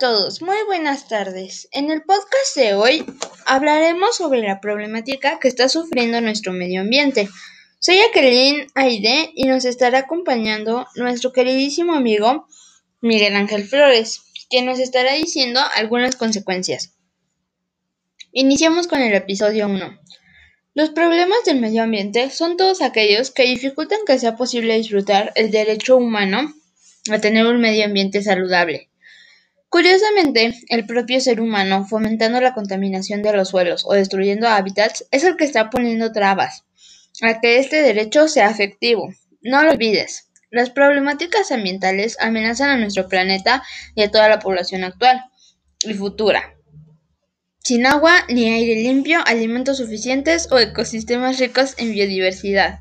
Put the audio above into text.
todos, muy buenas tardes. En el podcast de hoy hablaremos sobre la problemática que está sufriendo nuestro medio ambiente. Soy Jacqueline Aide y nos estará acompañando nuestro queridísimo amigo Miguel Ángel Flores, que nos estará diciendo algunas consecuencias. Iniciamos con el episodio 1. Los problemas del medio ambiente son todos aquellos que dificultan que sea posible disfrutar el derecho humano a tener un medio ambiente saludable. Curiosamente, el propio ser humano, fomentando la contaminación de los suelos o destruyendo hábitats, es el que está poniendo trabas a que este derecho sea efectivo. No lo olvides, las problemáticas ambientales amenazan a nuestro planeta y a toda la población actual y futura. Sin agua, ni aire limpio, alimentos suficientes o ecosistemas ricos en biodiversidad.